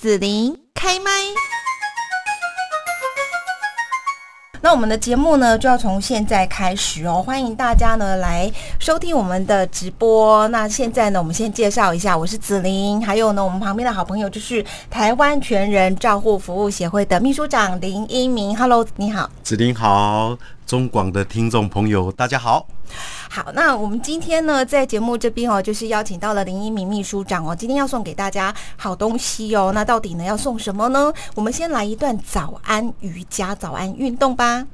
子琳开麦。那我们的节目呢，就要从现在开始哦，欢迎大家呢来收听我们的直播。那现在呢，我们先介绍一下，我是紫琳，还有呢，我们旁边的好朋友就是台湾全人照护服务协会的秘书长林一鸣。Hello，你好，紫琳好，中广的听众朋友大家好。好，那我们今天呢，在节目这边哦，就是邀请到了林一鸣秘书长哦，今天要送给大家好东西哦。那到底呢要送什么呢？我们先来一段早安瑜伽、早安运动吧。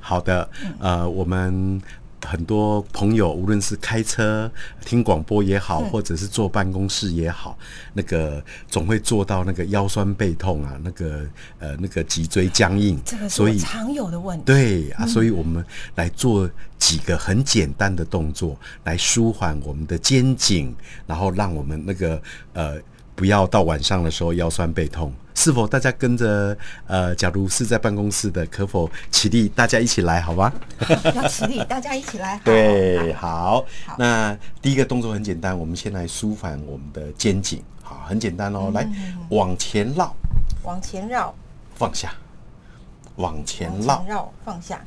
好的，呃，我们。很多朋友，无论是开车听广播也好，或者是坐办公室也好，那个总会做到那个腰酸背痛啊，那个呃那个脊椎僵硬，这个是常有的问题。对啊，所以我们来做几个很简单的动作，来舒缓我们的肩颈，然后让我们那个呃。不要到晚上的时候腰酸背痛，是否大家跟着？呃，假如是在办公室的，可否起立？大家一起来，好吗？要起立，大家一起来。对，好。那第一个动作很简单，我们先来舒缓我们的肩颈。好，很简单哦，来往前绕，往前绕，放下，往前绕，绕，放下。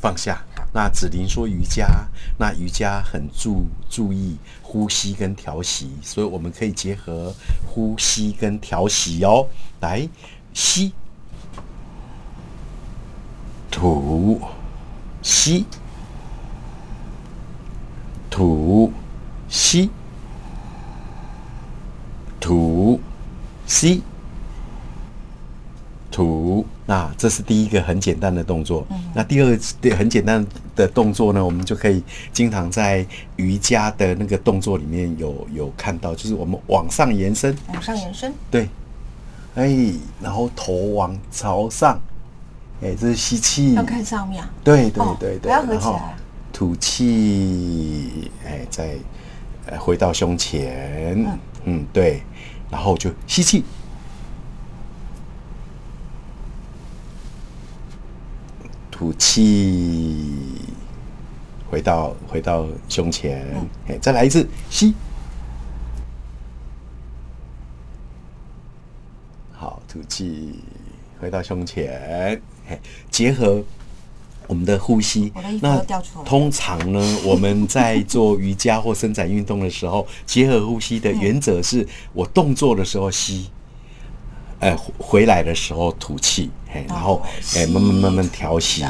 放下。那子琳说瑜伽，那瑜伽很注注意呼吸跟调息，所以我们可以结合呼吸跟调息哦。来，吸，吐，吸，吐，吸，吐，吸。吐，那这是第一个很简单的动作。那第二个很简单的动作呢，我们就可以经常在瑜伽的那个动作里面有有看到，就是我们往上延伸，往上延伸，对，哎，然后头往朝上，哎，这是吸气，要看上面，对对对对，然后吐气，哎，再回到胸前，嗯，对，然后就吸气。吐气，回到回到胸前，哎，再来一次。吸，好，吐气，回到胸前，哎，结合我们的呼吸。那通常呢，我们在做瑜伽或伸展运动的时候，结合呼吸的原则是我动作的时候吸。哎，回来的时候吐气，嘿，然后哎，慢慢慢慢调息。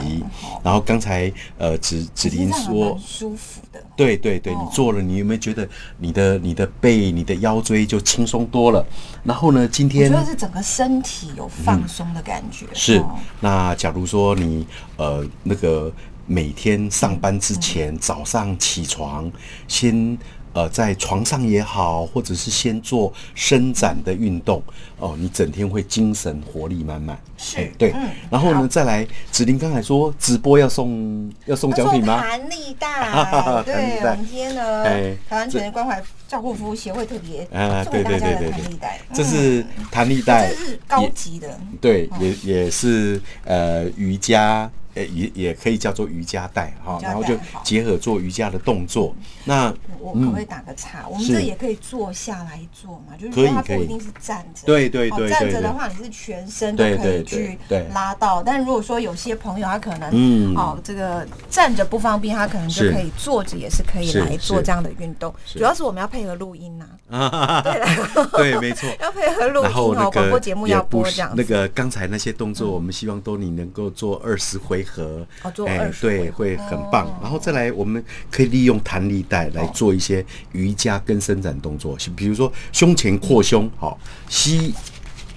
然后刚才呃，子子林说舒服的，对对对，你做了，你有没有觉得你的你的背、你的腰椎就轻松多了？然后呢，今天我觉得是整个身体有放松的感觉。是，那假如说你呃那个每天上班之前早上起床先。呃，在床上也好，或者是先做伸展的运动哦，你整天会精神活力满满。是，对。然后呢，再来，子林刚才说直播要送要送奖品吗？弹力带。对，我们今天呢，台湾全人关怀照顾服务协会特别送给大家的弹力带。这是弹力带，这是高级的。对，也也是呃瑜伽。诶，也也可以叫做瑜伽带哈，然后就结合做瑜伽的动作。那我可不可以打个岔？我们这也可以坐下来做嘛，就是说它不一定是站着。对对对，站着的话你是全身都可以去拉到。但如果说有些朋友他可能嗯，哦，这个站着不方便，他可能就可以坐着也是可以来做这样的运动。主要是我们要配合录音呐。对，对，没错，要配合录音哦，广播节目要播这样。那个刚才那些动作，我们希望都你能够做二十回。合，哎，对，会很棒。然后再来，我们可以利用弹力带来做一些瑜伽跟伸展动作，比如说胸前扩胸，好，吸，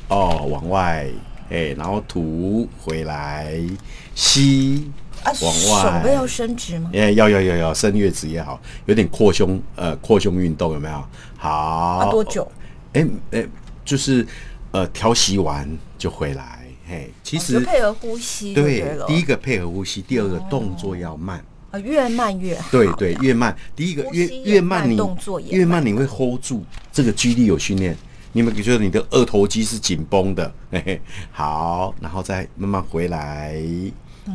哦，往外，哎，然后吐回来，吸，往外，手背要伸直吗？哎，要要要要，伸越直也好，有点扩胸，呃，扩胸运动有没有？好，多久？哎哎，就是呃，调息完就回来。嘿，其实配合呼吸对，第一个配合呼吸，第二个动作要慢。啊，越慢越好。对对，越慢，第一个越越慢，你动作越慢，你会 hold 住这个肌力有训练，你们觉得你的二头肌是紧绷的，嘿嘿，好，然后再慢慢回来，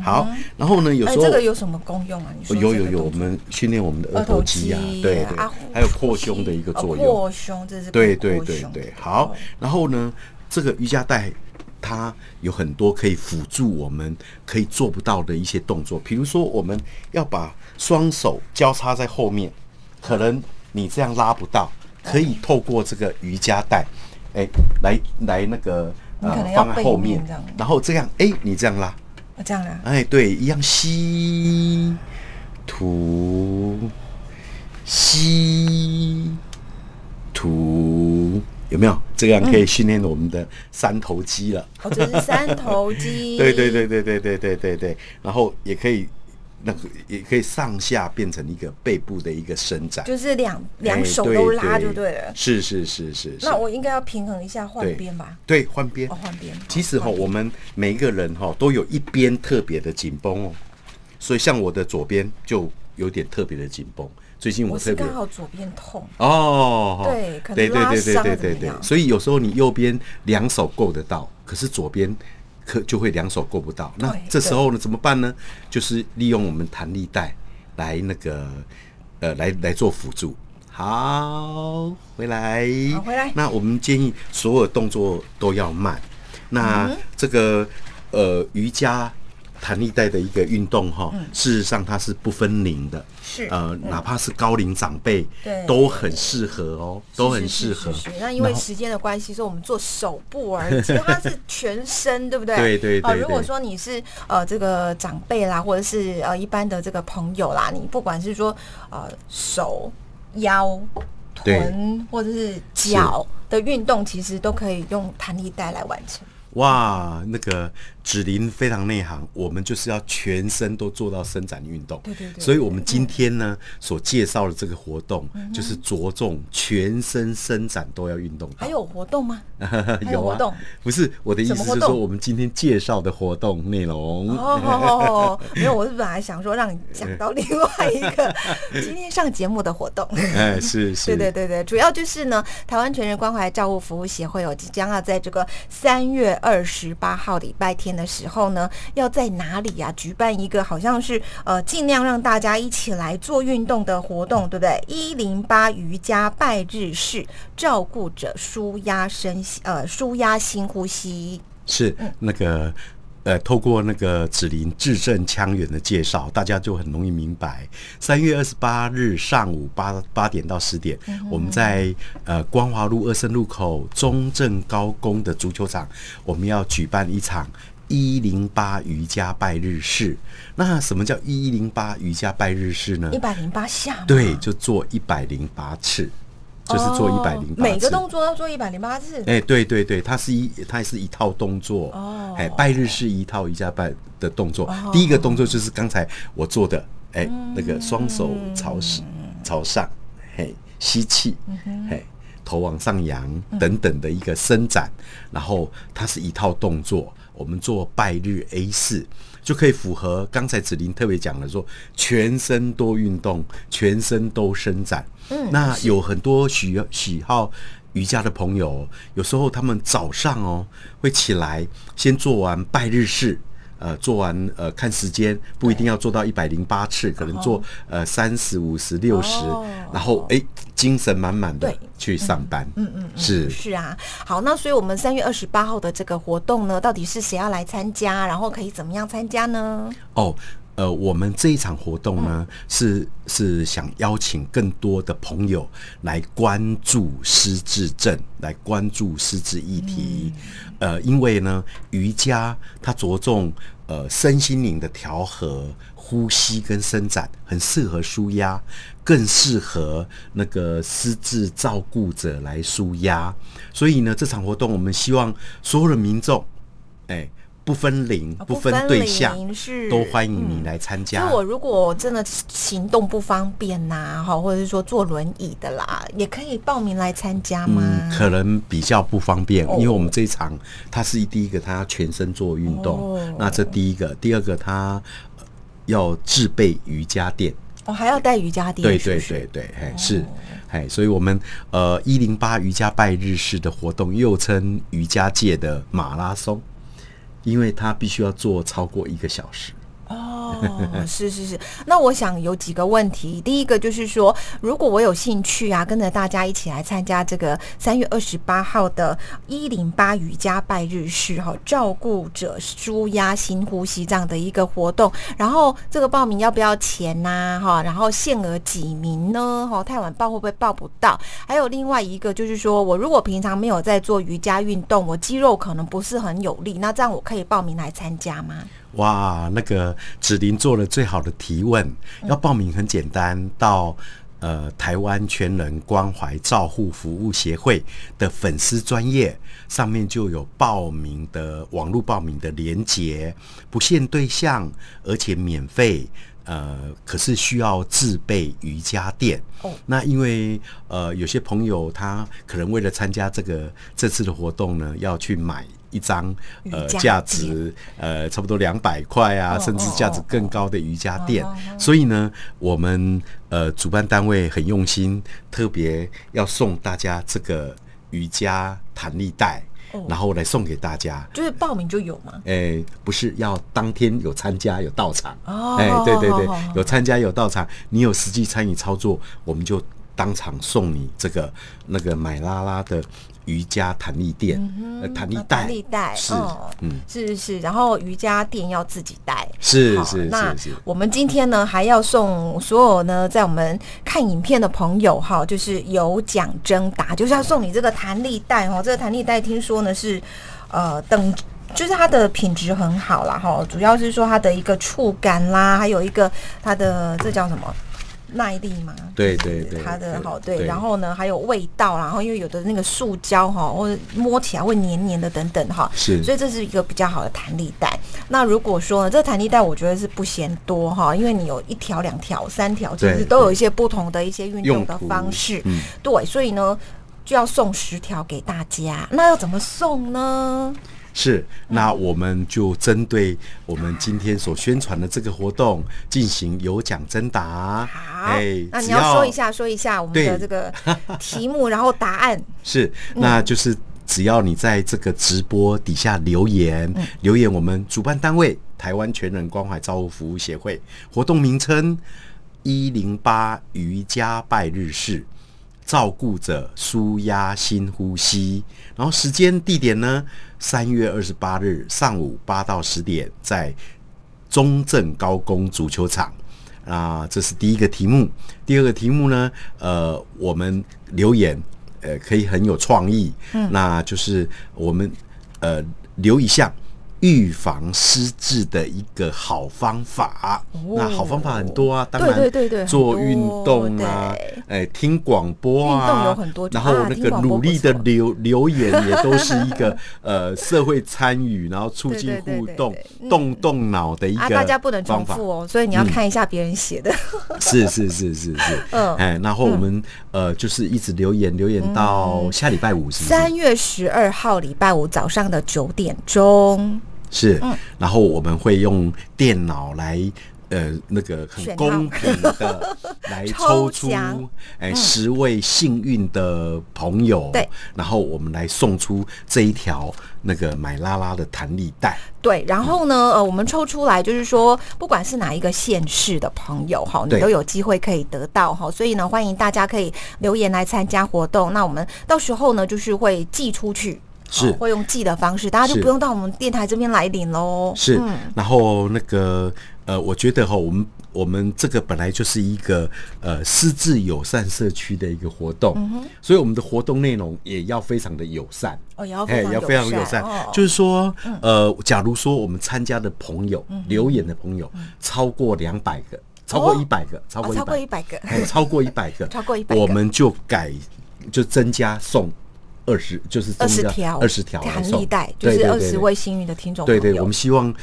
好，然后呢，有时候这个有什么功用啊？你说有有有，我们训练我们的二头肌啊，对对，还有扩胸的一个作用，扩胸这是对对对对，好，然后呢？这个瑜伽带它有很多可以辅助我们可以做不到的一些动作，比如说我们要把双手交叉在后面，可能你这样拉不到，可以透过这个瑜伽带，哎，来来那个呃放在后面，然后这样，哎，你这样拉，这样拉，哎，对，一样吸吐吸吐。有没有这样可以训练我们的三头肌了？哦，这是三头肌。对对对对对对对对对。然后也可以，那个也可以上下变成一个背部的一个伸展，就是两两手都拉就对了。是是是是。那我应该要平衡一下换边吧？对，换边。哦，换边。其实哈，我们每一个人哈都有一边特别的紧绷哦，所以像我的左边就有点特别的紧绷。最近我特别刚好左边痛哦，对，可能拉伤对对对，所以有时候你右边两手够得到，可是左边可就会两手够不到。那这时候呢怎么办呢？就是利用我们弹力带来那个呃来来做辅助。好，回来，回来。那我们建议所有动作都要慢。那这个呃瑜伽。弹力带的一个运动哈，事实上它是不分龄的，是呃，哪怕是高龄长辈，对，都很适合哦，都很适合。那因为时间的关系，所以我们做手部而已，其实它是全身，对不对？对对对。如果说你是呃这个长辈啦，或者是呃一般的这个朋友啦，你不管是说呃手、腰、臀或者是脚的运动，其实都可以用弹力带来完成。哇，那个芷琳非常内行，我们就是要全身都做到伸展运动。对对对。所以，我们今天呢所介绍的这个活动，就是着重全身伸展都要运动。还有活动吗？有活动？不是，我的意思是说，我们今天介绍的活动内容。哦，没有，我是本来想说让你讲到另外一个 今天上节目的活动。哎，是是。对对对对，主要就是呢，台湾全人关怀照护服务协会哦即将要在这个三月。二十八号礼拜天的时候呢，要在哪里呀？举办一个好像是呃，尽量让大家一起来做运动的活动，对不对？一零八瑜伽拜日式，照顾者舒压身呃，舒压心呼吸是那个。呃，透过那个子林字正腔圆的介绍，大家就很容易明白。三月二十八日上午八八点到十点，我们在呃光华路二生路口中正高工的足球场，我们要举办一场一零八瑜伽拜日式。那什么叫一零八瑜伽拜日式呢？一百零八下。对，就做一百零八次。就是做一百零八次，每个动作要做一百零八次。哎，对对对，它是一，它是一套动作。哦，哎，拜日是一套瑜伽拜的动作。第一个动作就是刚才我做的，哎，那个双手朝朝上，嘿，吸气，嘿，头往上扬等等的一个伸展。然后它是一套动作，我们做拜日 A 四。就可以符合刚才子林特别讲的，说全身多运动，全身都伸展。嗯，那有很多喜喜好瑜伽的朋友，有时候他们早上哦会起来先做完拜日式。呃，做完呃，看时间不一定要做到一百零八次，可能做呃三十五十六十，然后哎，精神满满的去上班。嗯嗯，是是啊。好，那所以我们三月二十八号的这个活动呢，到底是谁要来参加？然后可以怎么样参加呢？哦。呃，我们这一场活动呢，是是想邀请更多的朋友来关注失智症，来关注失智议题。呃，因为呢，瑜伽它着重呃身心灵的调和、呼吸跟伸展，很适合舒压，更适合那个失智照顾者来舒压。所以呢，这场活动我们希望所有的民众，哎。不分龄，不分对象，是都欢迎你来参加。那我如果真的行动不方便呐，哈，或者是说坐轮椅的啦，也可以报名来参加吗？可能比较不方便，因为我们这一场，它是第一个，它要全身做运动。那这第一个，第二个，它要自备瑜伽垫。哦，还要带瑜伽垫？对对对对，哎是，哎，所以我们呃一零八瑜伽拜日式的活动，又称瑜伽界的马拉松。因为他必须要做超过一个小时。哦，是是是。那我想有几个问题，第一个就是说，如果我有兴趣啊，跟着大家一起来参加这个三月二十八号的一零八瑜伽拜日式哈，照顾者舒压新呼吸这样的一个活动，然后这个报名要不要钱呐？哈，然后限额几名呢？哈，太晚报会不会报不到？还有另外一个就是说，我如果平常没有在做瑜伽运动，我肌肉可能不是很有力，那这样我可以报名来参加吗？哇，那个只林做了最好的提问。要报名很简单，到呃台湾全人关怀照护服务协会的粉丝专业上面就有报名的网络报名的连结，不限对象，而且免费。呃，可是需要自备瑜伽垫。哦，那因为呃有些朋友他可能为了参加这个这次的活动呢，要去买。一张呃价值呃差不多两百块啊，甚至价值更高的瑜伽垫，所以呢，我们呃主办单位很用心，特别要送大家这个瑜伽弹力带，然后来送给大家。就是报名就有吗？哎，不是，要当天有参加有到场。哦，哎，对对对，有参加有到场，你有实际参与操作，我们就当场送你这个那个买拉拉的。瑜伽弹力垫，呃，弹力带，弹力带是，嗯，是是是，然后瑜伽垫要自己带，是是是是。我们今天呢还要送所有呢在我们看影片的朋友哈，就是有奖征答，就是要送你这个弹力带哦。这个弹力带听说呢是呃等，就是它的品质很好啦哈，主要是说它的一个触感啦，还有一个它的这叫什么？耐力嘛，对对对，它的好对，然后呢还有味道，然后因为有的那个塑胶哈，或者摸起来会黏黏的等等哈，是，所以这是一个比较好的弹力带。那如果说呢，这弹力带我觉得是不嫌多哈，因为你有一条、两条、三条，其实都有一些不同的一些运动的方式，对，所以呢就要送十条给大家。那要怎么送呢？是，那我们就针对我们今天所宣传的这个活动进行有奖征答。好，哎，那你要说一下，说一下我们的这个题目，然后答案 是，那就是只要你在这个直播底下留言，留言我们主办单位台湾全人关怀照护服务协会活动名称一零八瑜伽拜日式。照顾者舒压新呼吸，然后时间地点呢？三月二十八日上午八到十点，在中正高工足球场啊，这是第一个题目。第二个题目呢？呃，我们留言呃可以很有创意，嗯，那就是我们呃留一项。预防失智的一个好方法，那好方法很多啊，当然做运动啊，哎，听广播啊，然后那个努力的留留言也都是一个 呃社会参与，然后促进互动，动动脑的一个大家不能重复哦，所以你要看一下别人写的。是是是是是，嗯，哎，然后我们呃就是一直留言留言到下礼拜五是，三月十二号礼拜五早上的九点钟。是，然后我们会用电脑来，呃，那个很公平的来抽出，哎，十位幸运的朋友，对，然后我们来送出这一条那个买拉拉的弹力带，对，然后呢，呃，我们抽出来就是说，不管是哪一个县市的朋友哈，你都有机会可以得到哈，所以呢，欢迎大家可以留言来参加活动，那我们到时候呢，就是会寄出去。是。会用寄的方式，大家就不用到我们电台这边来领喽。是，然后那个呃，我觉得哈，我们我们这个本来就是一个呃私自友善社区的一个活动，所以我们的活动内容也要非常的友善。哦，也要哎要非常友善。就是说呃，假如说我们参加的朋友留言的朋友超过两百个，超过一百个，超过超过一百个，超过一百个，超过一百，我们就改就增加送。二十就是二十条，二十条弹力带，就是二十位幸运的听众对对，我们希望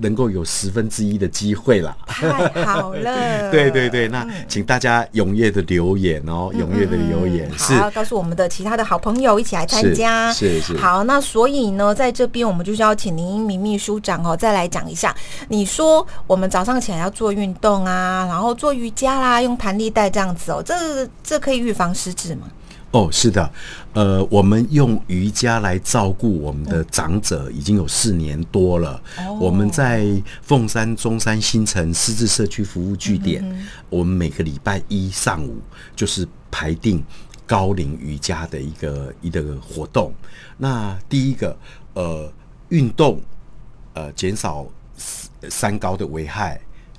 能够有十分之一的机会啦。太好了，对对对，那请大家踊跃的留言哦，踊跃的留言，是告诉我们的其他的好朋友一起来参加。是是。好，那所以呢，在这边我们就是要请林英明秘书长哦，再来讲一下。你说我们早上起来要做运动啊，然后做瑜伽啦，用弹力带这样子哦，这这可以预防失智吗？哦，是的，呃，我们用瑜伽来照顾我们的长者已经有四年多了。我们在凤山中山新城狮子社区服务据点，我们每个礼拜一上午就是排定高龄瑜伽的一个一个活动。那第一个，呃，运动，呃，减少三高的危害。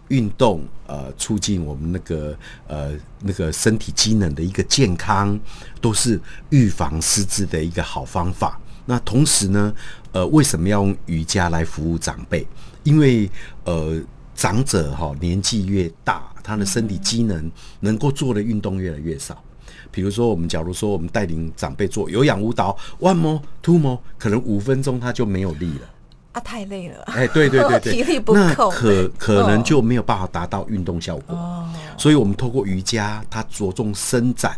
运动呃，促进我们那个呃那个身体机能的一个健康，都是预防失智的一个好方法。那同时呢，呃，为什么要用瑜伽来服务长辈？因为呃，长者哈年纪越大，他的身体机能能够做的运动越来越少。比如说，我们假如说我们带领长辈做有氧舞蹈，one more two more，可能五分钟他就没有力了。太累了，哎，对对对对，体力不够，可可能就没有办法达到运动效果。哦，所以我们透过瑜伽，它着重伸展、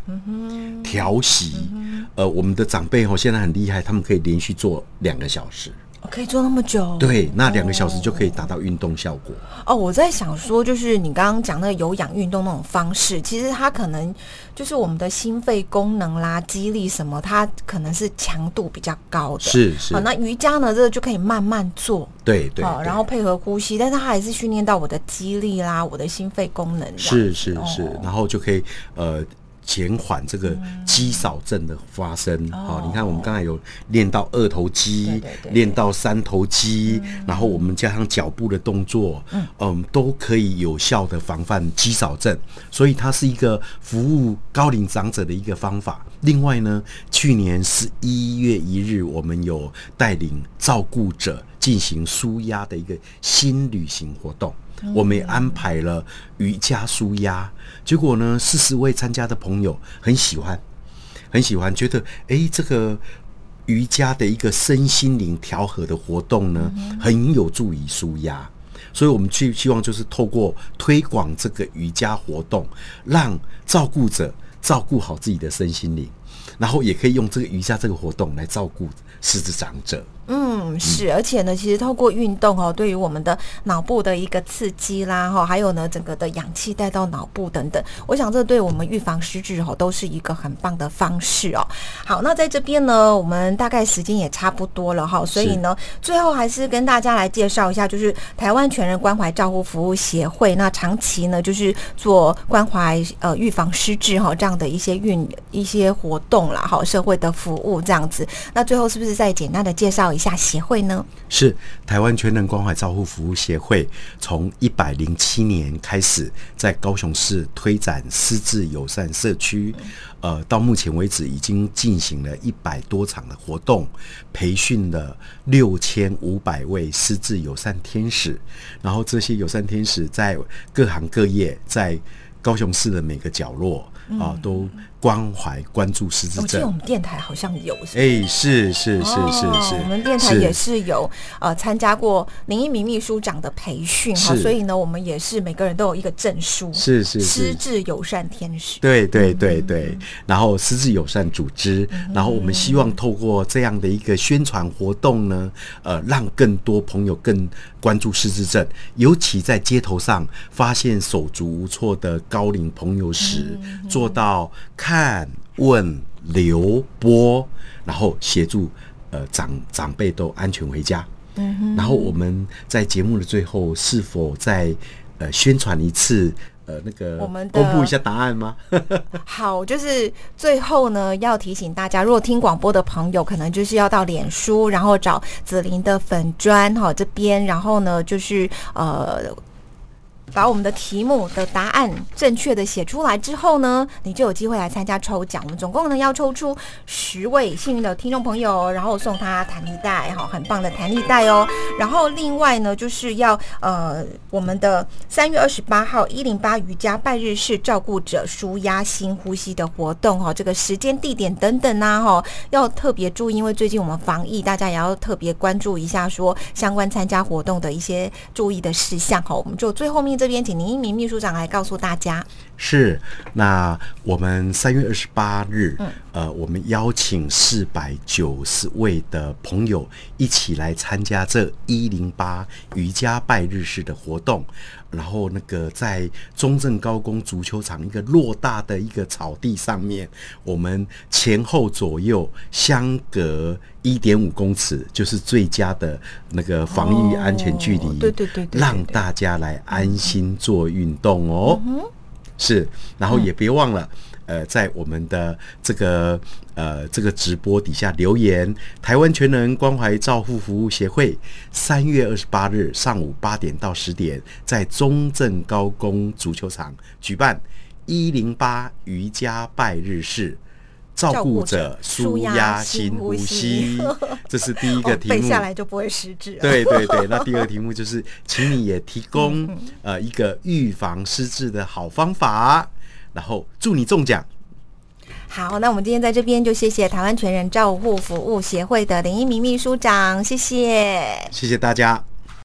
调息。呃，我们的长辈哦，现在很厉害，他们可以连续做两个小时。可以做那么久？对，那两个小时就可以达到运动效果。哦，我在想说，就是你刚刚讲那个有氧运动那种方式，其实它可能就是我们的心肺功能啦、肌力什么，它可能是强度比较高的。是是。好，那瑜伽呢，这个就可以慢慢做。对对。好然后配合呼吸，但是它还是训练到我的肌力啦、我的心肺功能。是是是，然后就可以呃。减缓这个肌少症的发生。好，你看我们刚才有练到二头肌，练到三头肌，然后我们加上脚步的动作，嗯，都可以有效的防范肌少症，所以它是一个服务高龄长者的一个方法。另外呢，去年十一月一日，我们有带领照顾者进行舒压的一个新旅行活动。我们也安排了瑜伽舒压，结果呢，四十位参加的朋友很喜欢，很喜欢，觉得哎，这个瑜伽的一个身心灵调和的活动呢，很有助于舒压，所以我们去希望就是透过推广这个瑜伽活动，让照顾者照顾好自己的身心灵，然后也可以用这个瑜伽这个活动来照顾失智长者。嗯，是，而且呢，其实透过运动哦，对于我们的脑部的一个刺激啦，哈，还有呢，整个的氧气带到脑部等等，我想这对我们预防失智哦，都是一个很棒的方式哦。好，那在这边呢，我们大概时间也差不多了哈，所以呢，最后还是跟大家来介绍一下，就是台湾全人关怀照护服务协会，那长期呢就是做关怀呃预防失智哈这样的一些运一些活动啦，哈，社会的服务这样子。那最后是不是再简单的介绍一？下协会呢？是台湾全能关怀照护服务协会，从一百零七年开始在高雄市推展私自友善社区，呃，到目前为止已经进行了一百多场的活动，培训了六千五百位私自友善天使，然后这些友善天使在各行各业，在高雄市的每个角落啊都。关怀关注失智症，我记得我们电台好像有，哎，是是是是是，我们电台也是有呃参加过林一鸣秘书长的培训哈，所以呢，我们也是每个人都有一个证书，是是失智友善天使，对对对对，然后失智友善组织，然后我们希望透过这样的一个宣传活动呢，呃，让更多朋友更关注失智症，尤其在街头上发现手足无措的高龄朋友时，做到。看、问、留、播，然后协助呃长长辈都安全回家。嗯哼。然后我们在节目的最后，是否再呃宣传一次呃那个我们公布一下答案吗？好，就是最后呢，要提醒大家，如果听广播的朋友，可能就是要到脸书，然后找紫琳的粉砖哈这边，然后呢就是呃。把我们的题目的答案正确的写出来之后呢，你就有机会来参加抽奖。我们总共呢要抽出十位幸运的听众朋友，然后送他弹力带，哈，很棒的弹力带哦。然后另外呢，就是要呃我们的三月二十八号一零八瑜伽拜日式照顾者舒压新呼吸的活动哈，这个时间地点等等呐哈，要特别注意，因为最近我们防疫，大家也要特别关注一下说相关参加活动的一些注意的事项哈。我们就最后面。这边请林一鸣秘书长来告诉大家。是，那我们三月二十八日，呃，我们邀请四百九十位的朋友一起来参加这一零八瑜伽拜日式的活动。然后那个在中正高工足球场一个偌大的一个草地上面，我们前后左右相隔一点五公尺，就是最佳的那个防疫安全距离。对对对，让大家来安心做运动哦。是，然后也别忘了。呃，在我们的这个呃这个直播底下留言，台湾全能关怀照护服务协会三月二十八日上午八点到十点，在中正高工足球场举办一零八瑜伽拜日式，照顾者舒压新呼吸，这是第一个 题目，背下来就不会失智。对对对，那第二个题目就是，请你也提供呃一个预防失智的好方法。然后祝你中奖。好，那我们今天在这边就谢谢台湾全人照护服务协会的林一鸣秘书长，谢谢，谢谢大家。